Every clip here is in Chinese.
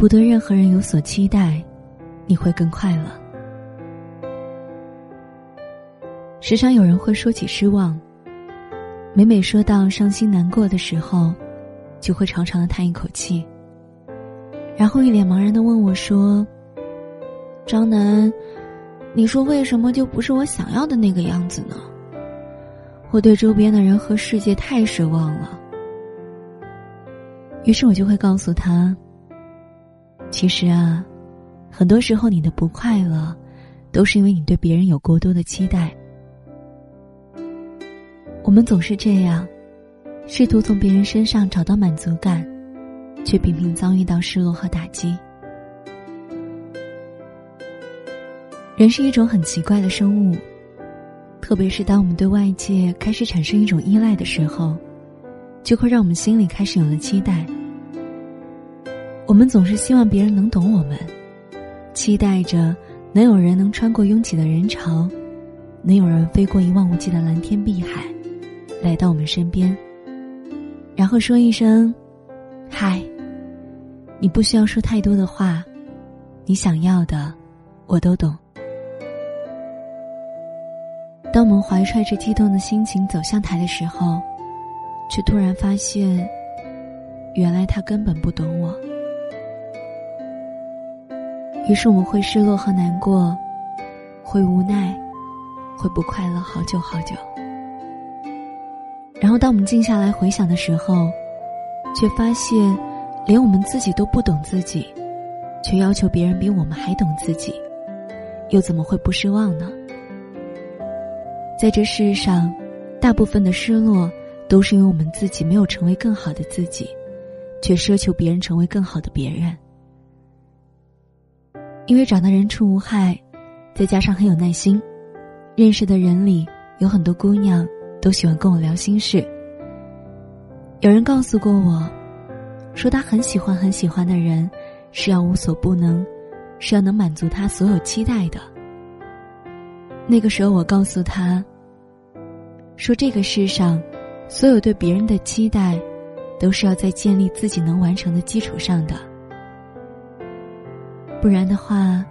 不对任何人有所期待，你会更快乐。时常有人会说起失望，每每说到伤心难过的时候，就会长长的叹一口气，然后一脸茫然的问我说：“张楠，你说为什么就不是我想要的那个样子呢？我对周边的人和世界太失望了。”于是我就会告诉他：“其实啊，很多时候你的不快乐，都是因为你对别人有过多的期待。”我们总是这样，试图从别人身上找到满足感，却频频遭遇到失落和打击。人是一种很奇怪的生物，特别是当我们对外界开始产生一种依赖的时候，就会让我们心里开始有了期待。我们总是希望别人能懂我们，期待着能有人能穿过拥挤的人潮，能有人飞过一望无际的蓝天碧海。来到我们身边，然后说一声“嗨”，你不需要说太多的话，你想要的，我都懂。当我们怀揣着激动的心情走向台的时候，却突然发现，原来他根本不懂我。于是我们会失落和难过，会无奈，会不快乐好久好久。然后，当我们静下来回想的时候，却发现，连我们自己都不懂自己，却要求别人比我们还懂自己，又怎么会不失望呢？在这世上，大部分的失落，都是因为我们自己没有成为更好的自己，却奢求别人成为更好的别人。因为长得人畜无害，再加上很有耐心，认识的人里有很多姑娘。都喜欢跟我聊心事。有人告诉过我，说他很喜欢很喜欢的人，是要无所不能，是要能满足他所有期待的。那个时候，我告诉他，说这个世上，所有对别人的期待，都是要在建立自己能完成的基础上的。不然的话，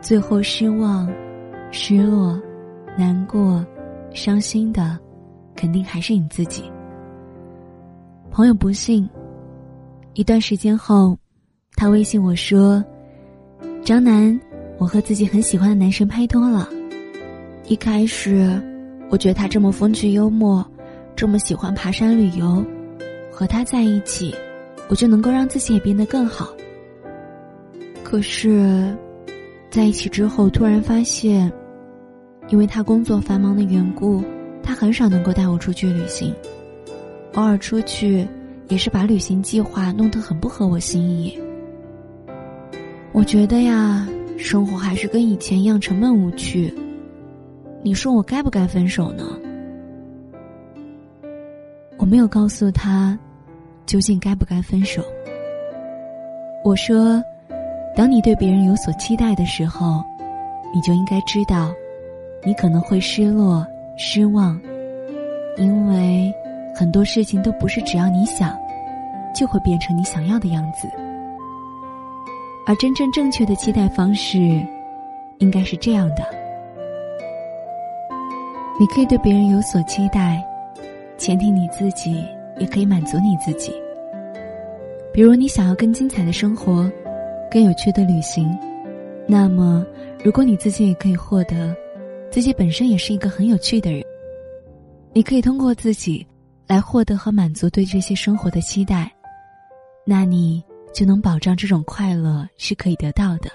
最后失望、失落、难过、伤心的。肯定还是你自己。朋友不信，一段时间后，他微信我说：“张楠，我和自己很喜欢的男神拍拖了。一开始，我觉得他这么风趣幽默，这么喜欢爬山旅游，和他在一起，我就能够让自己也变得更好。可是，在一起之后，突然发现，因为他工作繁忙的缘故。”他很少能够带我出去旅行，偶尔出去，也是把旅行计划弄得很不合我心意。我觉得呀，生活还是跟以前一样沉闷无趣。你说我该不该分手呢？我没有告诉他，究竟该不该分手。我说，当你对别人有所期待的时候，你就应该知道，你可能会失落。失望，因为很多事情都不是只要你想，就会变成你想要的样子。而真正正确的期待方式，应该是这样的：你可以对别人有所期待，前提你自己也可以满足你自己。比如你想要更精彩的生活，更有趣的旅行，那么如果你自己也可以获得。自己本身也是一个很有趣的人，你可以通过自己来获得和满足对这些生活的期待，那你就能保障这种快乐是可以得到的。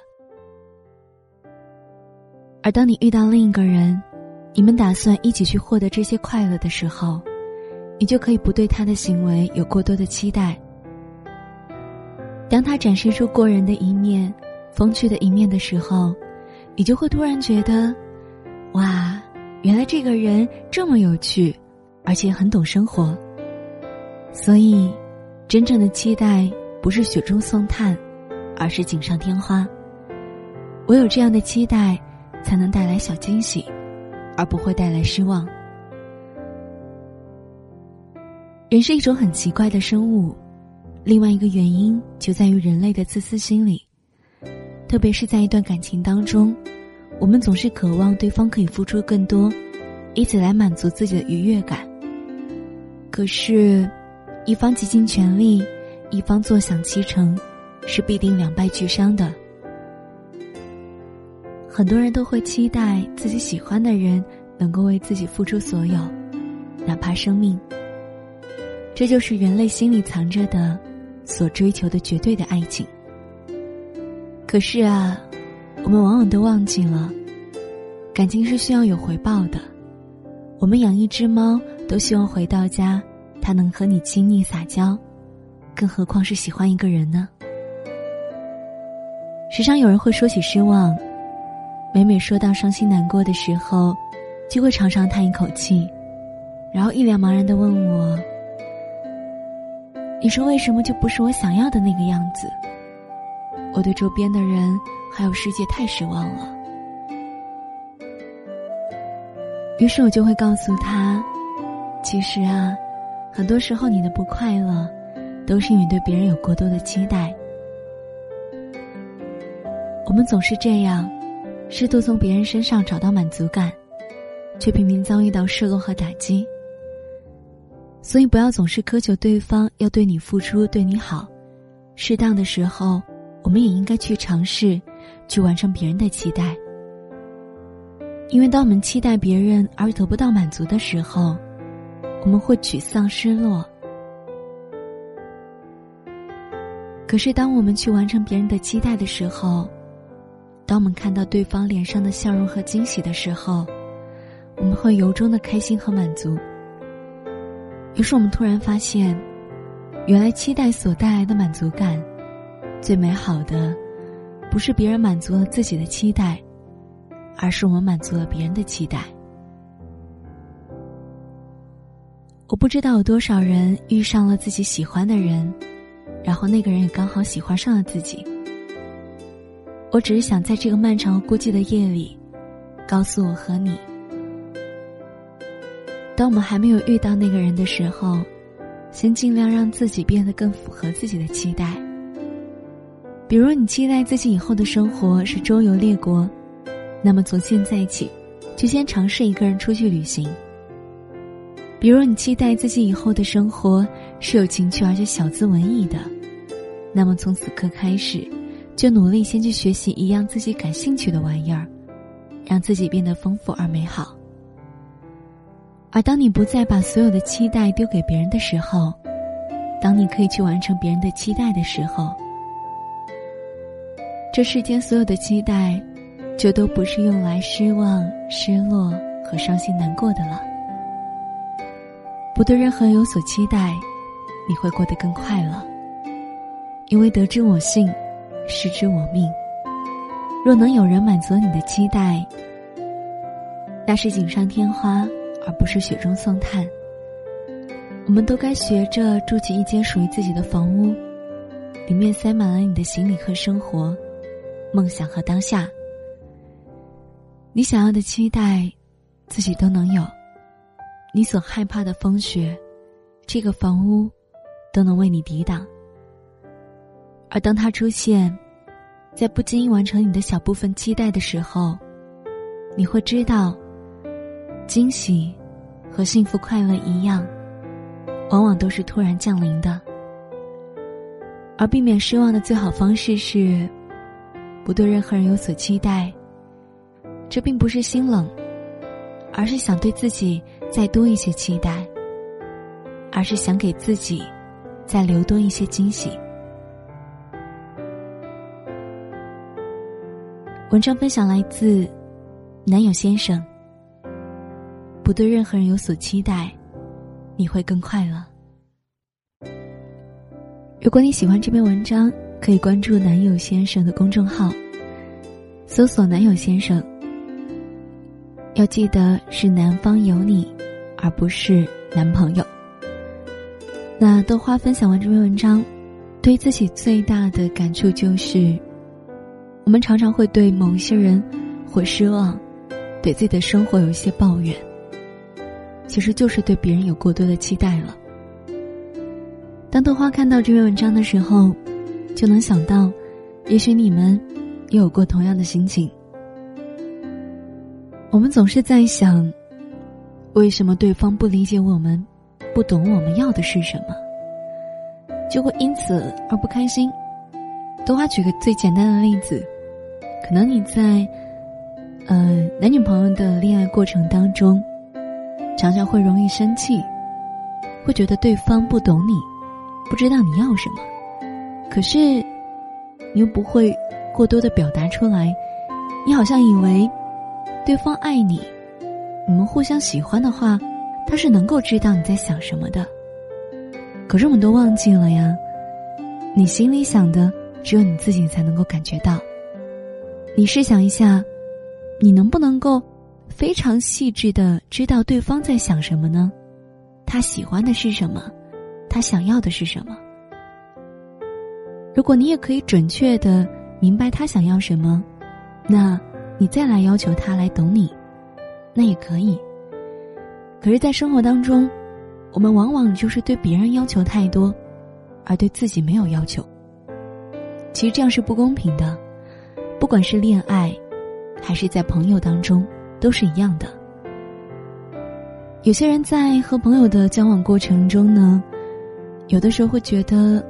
而当你遇到另一个人，你们打算一起去获得这些快乐的时候，你就可以不对他的行为有过多的期待。当他展示出过人的一面、风趣的一面的时候，你就会突然觉得。哇，原来这个人这么有趣，而且很懂生活。所以，真正的期待不是雪中送炭，而是锦上添花。唯有这样的期待，才能带来小惊喜，而不会带来失望。人是一种很奇怪的生物，另外一个原因就在于人类的自私心理，特别是在一段感情当中，我们总是渴望对方可以付出更多，以此来满足自己的愉悦感。可是，一方竭尽全力，一方坐享其成，是必定两败俱伤的。很多人都会期待自己喜欢的人能够为自己付出所有，哪怕生命。这就是人类心里藏着的。所追求的绝对的爱情。可是啊，我们往往都忘记了，感情是需要有回报的。我们养一只猫，都希望回到家，它能和你亲昵撒娇，更何况是喜欢一个人呢？时常有人会说起失望，每每说到伤心难过的时候，就会长长叹一口气，然后一脸茫然的问我。你说为什么就不是我想要的那个样子？我对周边的人还有世界太失望了。于是我就会告诉他，其实啊，很多时候你的不快乐，都是因为对别人有过多的期待。我们总是这样，试图从别人身上找到满足感，却频频遭遇到失落和打击。所以，不要总是苛求对方要对你付出、对你好。适当的时候，我们也应该去尝试，去完成别人的期待。因为当我们期待别人而得不到满足的时候，我们会沮丧、失落。可是，当我们去完成别人的期待的时候，当我们看到对方脸上的笑容和惊喜的时候，我们会由衷的开心和满足。于是我们突然发现，原来期待所带来的满足感，最美好的，不是别人满足了自己的期待，而是我们满足了别人的期待。我不知道有多少人遇上了自己喜欢的人，然后那个人也刚好喜欢上了自己。我只是想在这个漫长孤寂的夜里，告诉我和你。当我们还没有遇到那个人的时候，先尽量让自己变得更符合自己的期待。比如，你期待自己以后的生活是周游列国，那么从现在起，就先尝试一个人出去旅行。比如，你期待自己以后的生活是有情趣而且小资文艺的，那么从此刻开始，就努力先去学习一样自己感兴趣的玩意儿，让自己变得丰富而美好。而当你不再把所有的期待丢给别人的时候，当你可以去完成别人的期待的时候，这世间所有的期待，就都不是用来失望、失落和伤心难过的了。不对任何人有所期待，你会过得更快乐。因为得之我幸，失之我命。若能有人满足你的期待，那是锦上添花。而不是雪中送炭。我们都该学着住起一间属于自己的房屋，里面塞满了你的行李和生活、梦想和当下。你想要的期待，自己都能有；你所害怕的风雪，这个房屋都能为你抵挡。而当它出现，在不经意完成你的小部分期待的时候，你会知道。惊喜和幸福快乐一样，往往都是突然降临的。而避免失望的最好方式是，不对任何人有所期待。这并不是心冷，而是想对自己再多一些期待，而是想给自己再留多一些惊喜。文章分享来自男友先生。不对任何人有所期待，你会更快乐。如果你喜欢这篇文章，可以关注男友先生的公众号，搜索“男友先生”。要记得是南方有你，而不是男朋友。那豆花分享完这篇文章，对自己最大的感触就是，我们常常会对某些人会失望，对自己的生活有一些抱怨。其实就是对别人有过多的期待了。当豆花看到这篇文章的时候，就能想到，也许你们也有过同样的心情。我们总是在想，为什么对方不理解我们，不懂我们要的是什么，就会因此而不开心。豆花举个最简单的例子，可能你在，呃，男女朋友的恋爱过程当中，常常会容易生气，会觉得对方不懂你。不知道你要什么，可是你又不会过多的表达出来。你好像以为对方爱你，你们互相喜欢的话，他是能够知道你在想什么的。可是我们都忘记了呀，你心里想的只有你自己才能够感觉到。你试想一下，你能不能够非常细致的知道对方在想什么呢？他喜欢的是什么？他想要的是什么？如果你也可以准确的明白他想要什么，那你再来要求他来懂你，那也可以。可是，在生活当中，我们往往就是对别人要求太多，而对自己没有要求。其实这样是不公平的，不管是恋爱，还是在朋友当中，都是一样的。有些人在和朋友的交往过程中呢。有的时候会觉得，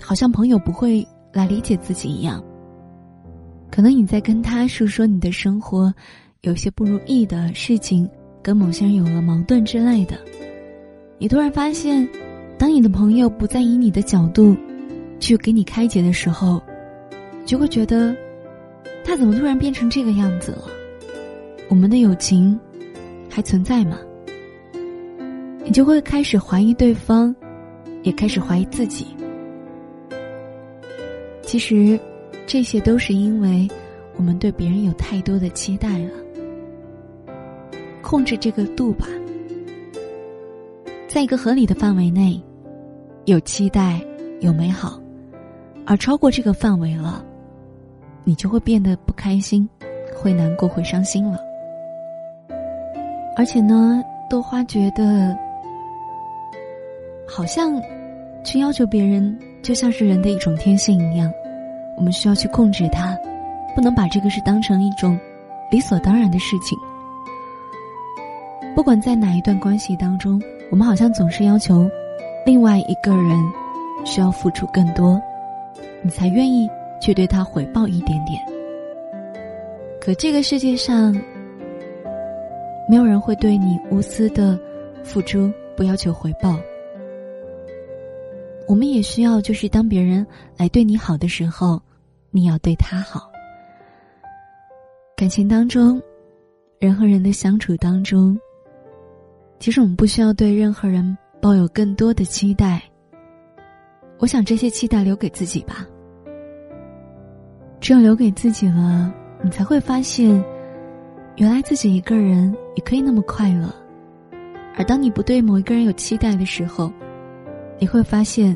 好像朋友不会来理解自己一样。可能你在跟他诉说你的生活，有些不如意的事情，跟某些人有了矛盾之类的，你突然发现，当你的朋友不再以你的角度去给你开解的时候，就会觉得，他怎么突然变成这个样子了？我们的友情还存在吗？你就会开始怀疑对方。也开始怀疑自己。其实，这些都是因为我们对别人有太多的期待了。控制这个度吧，在一个合理的范围内，有期待，有美好，而超过这个范围了，你就会变得不开心，会难过，会伤心了。而且呢，豆花觉得。好像，去要求别人，就像是人的一种天性一样，我们需要去控制它，不能把这个事当成一种理所当然的事情。不管在哪一段关系当中，我们好像总是要求另外一个人需要付出更多，你才愿意去对他回报一点点。可这个世界上，没有人会对你无私的付出，不要求回报。我们也需要，就是当别人来对你好的时候，你要对他好。感情当中，人和人的相处当中，其实我们不需要对任何人抱有更多的期待。我想这些期待留给自己吧。只有留给自己了，你才会发现，原来自己一个人也可以那么快乐。而当你不对某一个人有期待的时候，你会发现，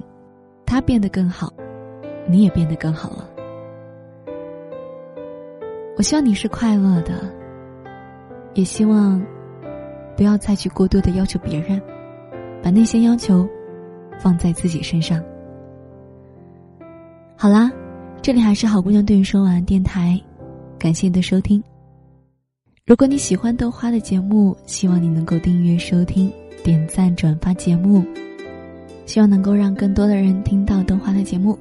他变得更好，你也变得更好了。我希望你是快乐的，也希望不要再去过多的要求别人，把那些要求放在自己身上。好啦，这里还是好姑娘对你说晚安电台，感谢你的收听。如果你喜欢豆花的节目，希望你能够订阅收听、点赞、转发节目。希望能够让更多的人听到豆花的节目。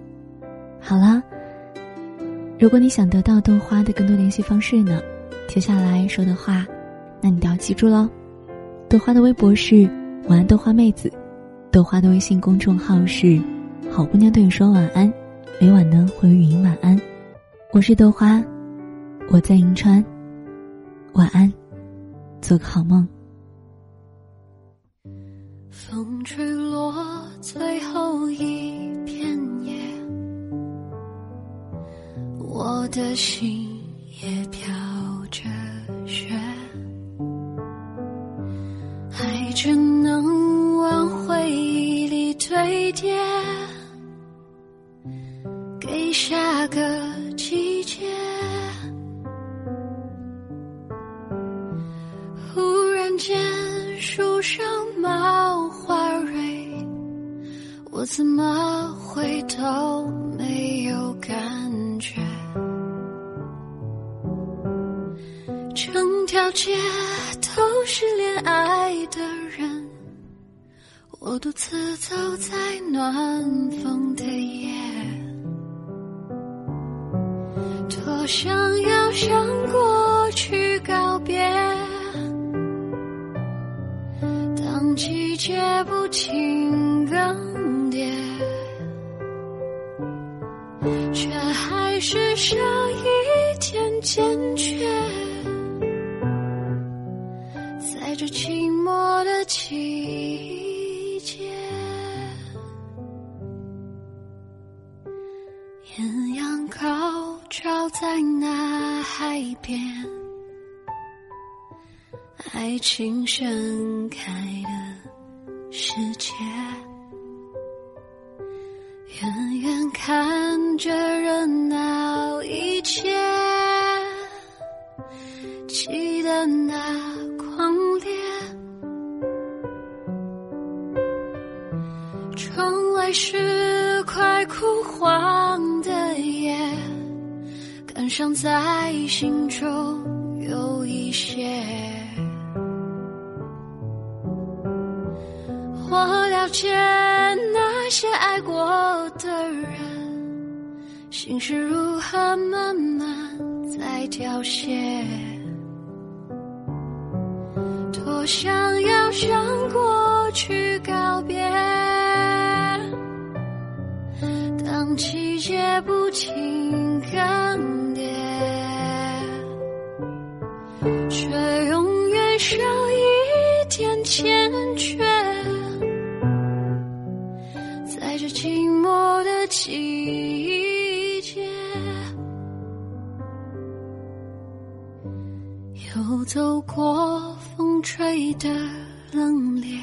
好啦，如果你想得到豆花的更多联系方式呢，接下来说的话，那你都要记住喽。豆花的微博是晚安豆花妹子，豆花的微信公众号是好姑娘对你说晚安，每晚呢会有语音晚安。我是豆花，我在银川，晚安，做个好梦。风吹落最后一片叶，我的心也飘着雪，怎么会都没有感觉？整条街都是恋爱的人，我独自走在暖风的夜，多想要向过去告别。当季节不停是少一点坚决。在这寂寞的季节，艳阳高照在那海边，爱情盛开的世界。看着热闹一切，记得那。狂烈，窗外是快枯黄的叶，感伤在心中有一些。我了解那些爱过的人，心是如何慢慢在凋谢。多想要向过去告别，当季节不停更走过。风吹的冷冽，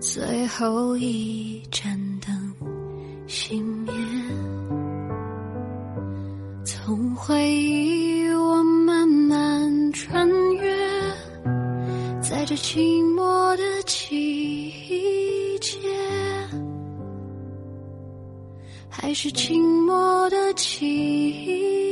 最后一盏灯熄灭。从回忆我慢慢穿越，在这寂寞的季节，还是寂寞的季节